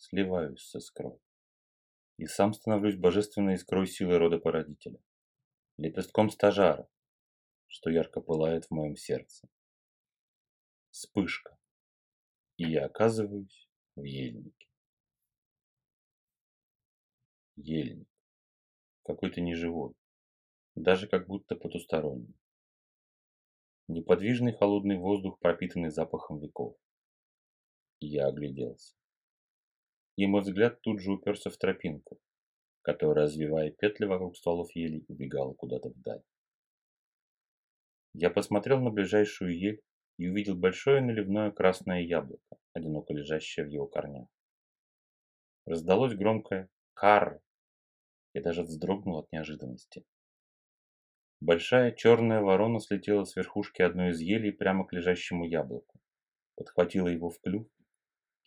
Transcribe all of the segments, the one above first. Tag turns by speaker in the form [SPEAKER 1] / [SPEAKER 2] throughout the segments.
[SPEAKER 1] Сливаюсь с искрой. И сам становлюсь божественной искрой силы рода породителя. Лепестком стажара, что ярко пылает в моем сердце. Вспышка. И я оказываюсь в ельнике. Ельник. Какой-то неживой. Даже как будто потусторонний. Неподвижный холодный воздух, пропитанный запахом веков. Я огляделся. Мой взгляд тут же уперся в тропинку, которая, развивая петли вокруг стволов ели, убегала куда-то вдаль. Я посмотрел на ближайшую ель и увидел большое наливное красное яблоко, одиноко лежащее в его корнях. Раздалось громкое «Карр!» Я даже вздрогнул от неожиданности. Большая черная ворона слетела с верхушки одной из елей прямо к лежащему яблоку, подхватила его в клюв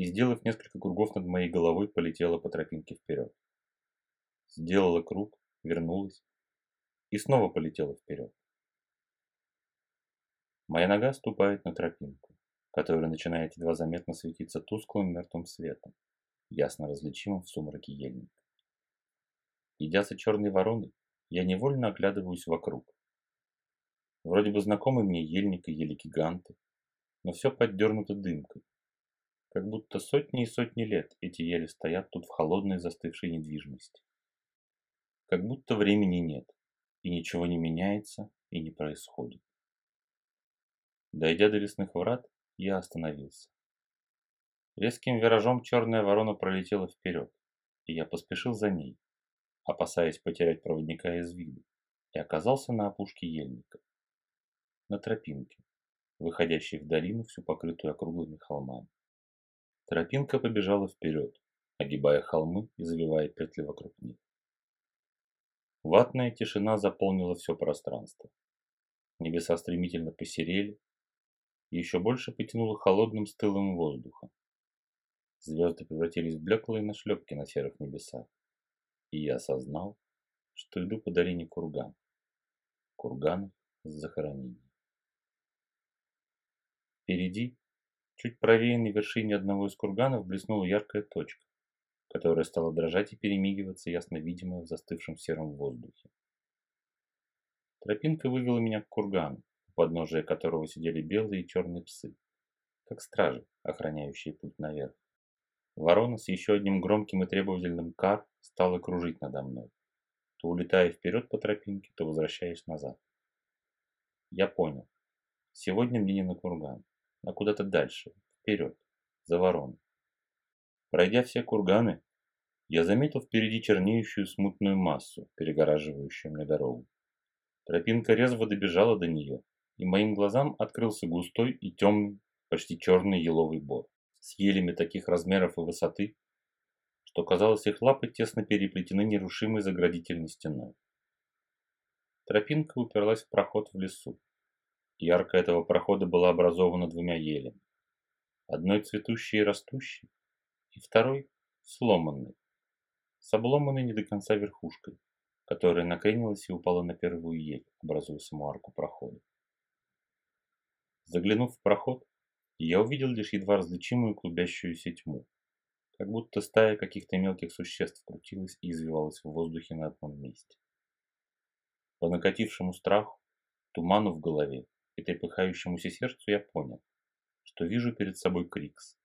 [SPEAKER 1] и, сделав несколько кругов над моей головой, полетела по тропинке вперед. Сделала круг, вернулась и снова полетела вперед. Моя нога ступает на тропинку, которая начинает едва заметно светиться тусклым мертвым светом, ясно различимым в сумраке ельника. Идя за черной вороной, я невольно оглядываюсь вокруг. Вроде бы знакомый мне ельник и ели-гиганты, но все поддернуто дымкой. Как будто сотни и сотни лет эти ели стоят тут в холодной застывшей недвижимости. Как будто времени нет, и ничего не меняется и не происходит. Дойдя до лесных врат, я остановился. Резким виражом черная ворона пролетела вперед, и я поспешил за ней, опасаясь потерять проводника из виду, и оказался на опушке ельника, на тропинке, выходящей в долину, всю покрытую округлыми холмами. Тропинка побежала вперед, огибая холмы и завивая петли вокруг них. Ватная тишина заполнила все пространство. Небеса стремительно посерели, и еще больше потянуло холодным стылым воздухом. Звезды превратились в блеклые нашлепки на серых небесах, и я осознал, что иду по долине курган. Курганов с захоронением. Впереди Чуть правее на вершине одного из курганов блеснула яркая точка, которая стала дрожать и перемигиваться, ясно видимая в застывшем сером воздухе. Тропинка вывела меня к кургану, у подножия которого сидели белые и черные псы, как стражи, охраняющие путь наверх. Ворона с еще одним громким и требовательным «кар» стала кружить надо мной, то улетая вперед по тропинке, то возвращаясь назад. Я понял. Сегодня мне не на курган а куда-то дальше, вперед, за ворону. Пройдя все курганы, я заметил впереди чернеющую смутную массу, перегораживающую мне дорогу. Тропинка резво добежала до нее, и моим глазам открылся густой и темный, почти черный еловый бор, с елями таких размеров и высоты, что казалось их лапы тесно переплетены нерушимой заградительной стеной. Тропинка уперлась в проход в лесу, Ярко этого прохода была образована двумя елями. Одной цветущей и растущей, и второй сломанной, с обломанной не до конца верхушкой, которая накренилась и упала на первую ель, образуя саму арку прохода. Заглянув в проход, я увидел лишь едва различимую клубящуюся тьму, как будто стая каких-то мелких существ крутилась и извивалась в воздухе на одном месте. По накатившему страху, туману в голове и трепыхающемуся сердцу я понял, что вижу перед собой Крикс.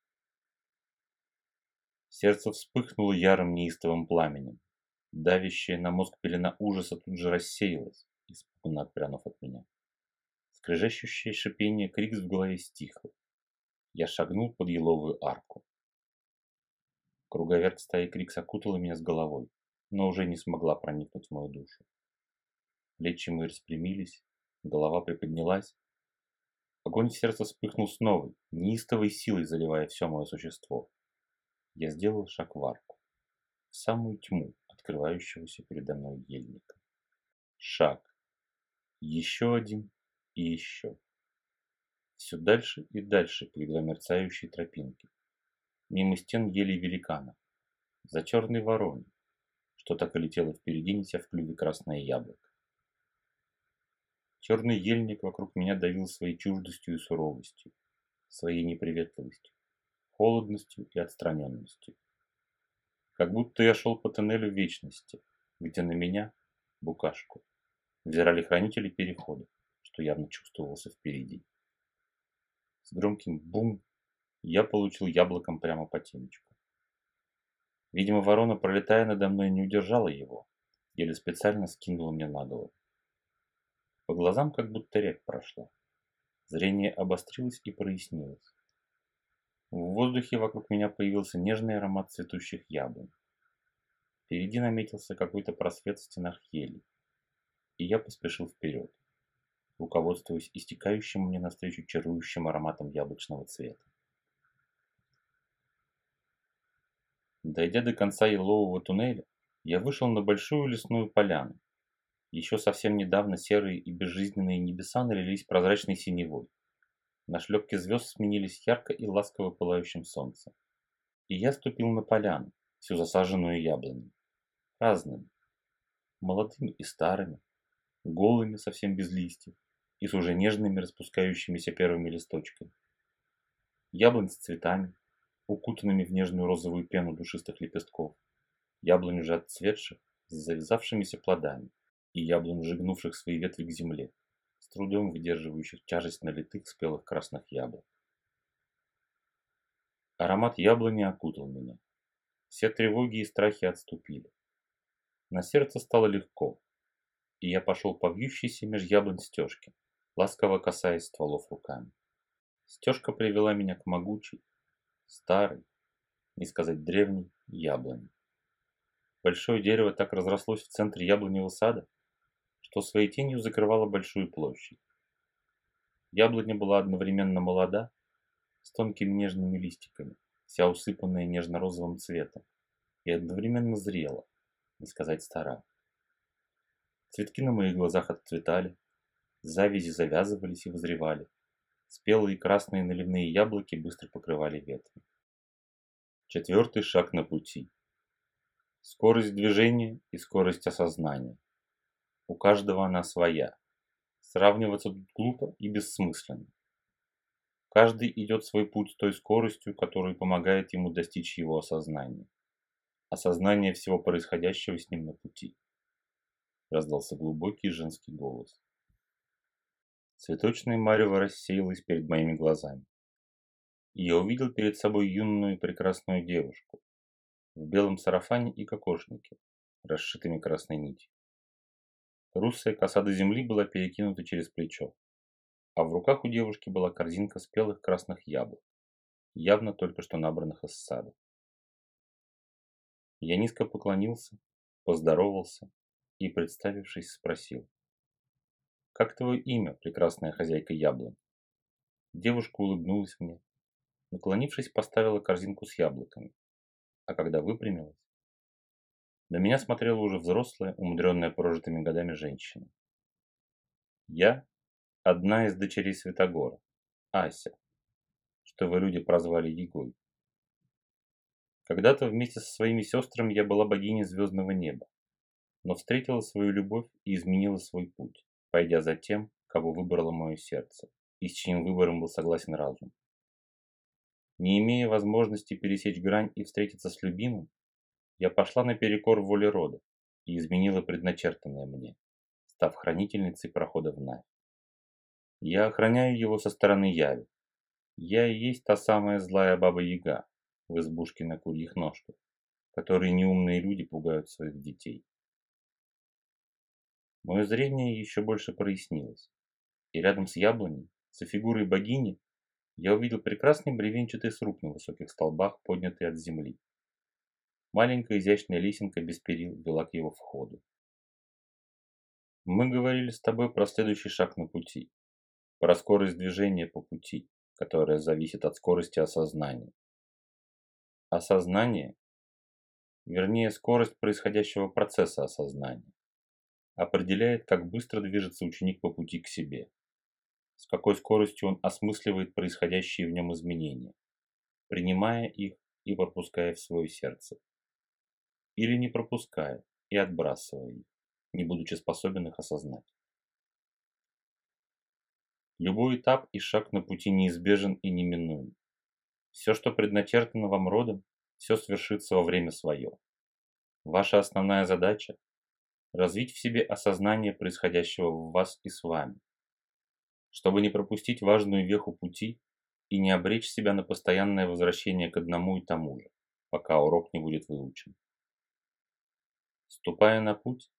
[SPEAKER 1] Сердце вспыхнуло ярым неистовым пламенем. Давящая на мозг пелена ужаса тут же рассеялась, испуганно отпрянув от меня. Скрежещущее шипение Крикс в голове стихло. Я шагнул под еловую арку. Круговерть стаи Крикс окутала меня с головой, но уже не смогла проникнуть в мою душу. Плечи мои распрямились, голова приподнялась, Огонь в сердце вспыхнул с новой, неистовой силой заливая все мое существо. Я сделал шаг в арку, в самую тьму открывающегося передо мной ельника. Шаг. Еще один и еще. Все дальше и дальше по мерцающей тропинке. Мимо стен ели великана. За черной вороной, что так и летело впереди, неся в клюве красное яблоко. Черный ельник вокруг меня давил своей чуждостью и суровостью, своей неприветливостью, холодностью и отстраненностью. Как будто я шел по тоннелю вечности, где на меня, букашку, взирали хранители перехода, что явно чувствовался впереди. С громким бум я получил яблоком прямо по темечку. Видимо, ворона, пролетая надо мной, не удержала его, еле специально скинула мне на голову. По глазам как будто рек прошла. Зрение обострилось и прояснилось. В воздухе вокруг меня появился нежный аромат цветущих яблонь. Впереди наметился какой-то просвет в стенах ели, и я поспешил вперед, руководствуясь истекающим мне навстречу чарующим ароматом яблочного цвета. Дойдя до конца елового туннеля, я вышел на большую лесную поляну. Еще совсем недавно серые и безжизненные небеса налились прозрачной синевой. На шлепке звезд сменились ярко и ласково пылающим солнцем. И я ступил на поляну, всю засаженную яблонями. Разными. Молодыми и старыми. Голыми, совсем без листьев. И с уже нежными распускающимися первыми листочками. Яблонь с цветами, укутанными в нежную розовую пену душистых лепестков. Яблонь уже отцветших, с завязавшимися плодами. И яблонь, жигнувших свои ветви к земле с трудом выдерживающих тяжесть налитых спелых красных яблок. Аромат яблони окутал меня. Все тревоги и страхи отступили. На сердце стало легко, и я пошел по вьющейся меж яблонь стежке, ласково касаясь стволов руками. Стежка привела меня к могучей, старой, не сказать древней, яблони. Большое дерево так разрослось в центре яблоневого сада, что своей тенью закрывала большую площадь. Яблоня была одновременно молода, с тонкими нежными листиками, вся усыпанная нежно-розовым цветом, и одновременно зрела, не сказать стара. Цветки на моих глазах отцветали, завязи завязывались и возревали, спелые красные наливные яблоки быстро покрывали ветви. Четвертый шаг на пути. Скорость движения и скорость осознания. У каждого она своя. Сравниваться тут глупо и бессмысленно. Каждый идет свой путь той скоростью, которая помогает ему достичь его осознания. Осознание всего происходящего с ним на пути. Раздался глубокий женский голос. Цветочное марево рассеялось перед моими глазами. И я увидел перед собой юную прекрасную девушку в белом сарафане и кокошнике, расшитыми красной нитью. Русая коса до земли была перекинута через плечо, а в руках у девушки была корзинка спелых красных яблок, явно только что набранных из сада. Я низко поклонился, поздоровался и, представившись, спросил. «Как твое имя, прекрасная хозяйка яблонь?» Девушка улыбнулась мне, наклонившись, поставила корзинку с яблоками, а когда выпрямилась, на меня смотрела уже взрослая, умудренная прожитыми годами женщина. Я – одна из дочерей Святогора, Ася, что вы люди прозвали Егой. Когда-то вместе со своими сестрами я была богиней звездного неба, но встретила свою любовь и изменила свой путь, пойдя за тем, кого выбрало мое сердце, и с чьим выбором был согласен разум. Не имея возможности пересечь грань и встретиться с любимым, я пошла наперекор воле рода и изменила предначертанное мне, став хранительницей прохода в Навь. Я охраняю его со стороны Яви. Я и есть та самая злая баба-яга в избушке на курьих ножках, которые неумные люди пугают своих детей. Мое зрение еще больше прояснилось, и рядом с яблоней, со фигурой богини, я увидел прекрасный бревенчатый сруб на высоких столбах, поднятый от земли. Маленькая изящная лесенка без перил вела к его входу. Мы говорили с тобой про следующий шаг на пути, про скорость движения по пути, которая зависит от скорости осознания. Осознание, вернее скорость происходящего процесса осознания, определяет, как быстро движется ученик по пути к себе, с какой скоростью он осмысливает происходящие в нем изменения, принимая их и пропуская в свое сердце, или не пропуская и отбрасывая их, не будучи способен их осознать. Любой этап и шаг на пути неизбежен и неминуем. Все, что предначертано вам родом, все свершится во время свое. Ваша основная задача – развить в себе осознание происходящего в вас и с вами, чтобы не пропустить важную веху пути и не обречь себя на постоянное возвращение к одному и тому же, пока урок не будет выучен. Ступая на путь,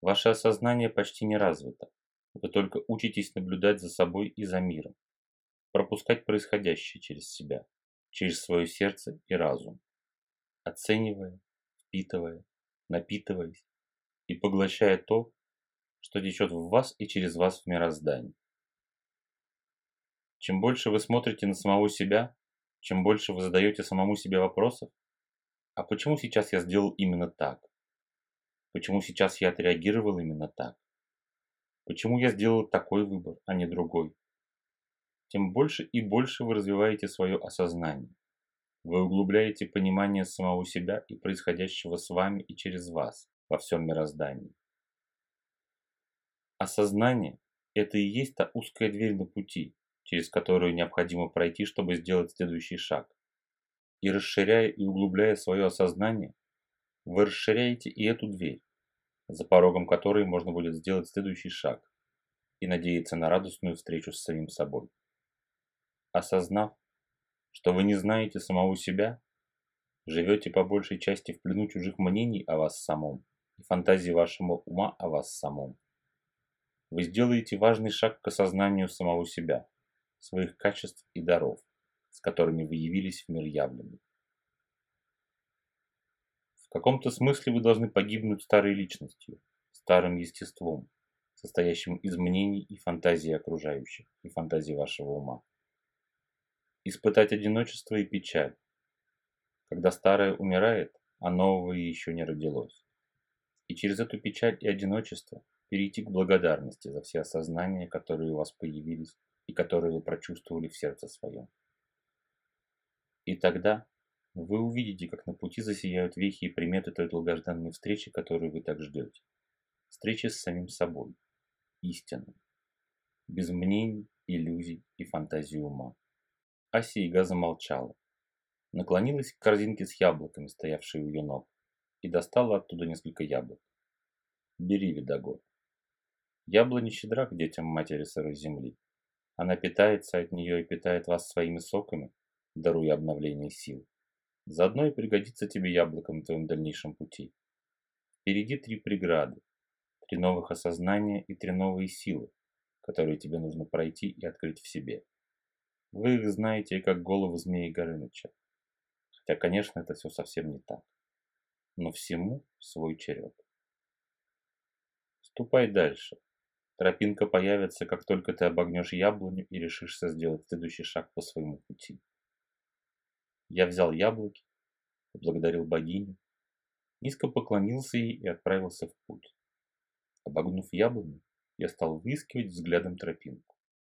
[SPEAKER 1] ваше осознание почти не развито. Вы только учитесь наблюдать за собой и за миром, пропускать происходящее через себя, через свое сердце и разум, оценивая, впитывая, напитываясь и поглощая то, что течет в вас и через вас в мироздании. Чем больше вы смотрите на самого себя, чем больше вы задаете самому себе вопросов, а почему сейчас я сделал именно так? Почему сейчас я отреагировал именно так? Почему я сделал такой выбор, а не другой? Тем больше и больше вы развиваете свое осознание. Вы углубляете понимание самого себя и происходящего с вами и через вас во всем мироздании. Осознание – это и есть та узкая дверь на пути, через которую необходимо пройти, чтобы сделать следующий шаг. И расширяя и углубляя свое осознание, вы расширяете и эту дверь, за порогом которой можно будет сделать следующий шаг и надеяться на радостную встречу с самим собой. Осознав, что вы не знаете самого себя, живете по большей части в плену чужих мнений о вас самом и фантазии вашего ума о вас самом. Вы сделаете важный шаг к осознанию самого себя, своих качеств и даров, с которыми вы явились в мир явленный. Каком-то смысле вы должны погибнуть старой личностью, старым естеством, состоящим из мнений и фантазий окружающих, и фантазий вашего ума испытать одиночество и печаль. Когда старое умирает, а нового еще не родилось. И через эту печаль и одиночество перейти к благодарности за все осознания, которые у вас появились и которые вы прочувствовали в сердце своем. И тогда вы увидите, как на пути засияют вехи и приметы той долгожданной встречи, которую вы так ждете. Встречи с самим собой, истинным, без мнений, иллюзий и фантазии ума. Асига замолчала. Наклонилась к корзинке с яблоками, стоявшей у ее ног, и достала оттуда несколько яблок. Бери, Видогор. Яблоня щедра к детям матери сырой земли. Она питается от нее и питает вас своими соками, даруя обновление сил. Заодно и пригодится тебе яблоко на твоем дальнейшем пути. Впереди три преграды, три новых осознания и три новые силы, которые тебе нужно пройти и открыть в себе. Вы их знаете как голову змеи Горыныча. Хотя, конечно, это все совсем не так. Но всему свой черед. Ступай дальше. Тропинка появится, как только ты обогнешь яблоню и решишься сделать следующий шаг по своему пути. Я взял яблоки, поблагодарил богиню, низко поклонился ей и отправился в путь. Обогнув яблоню, я стал выискивать взглядом тропинку.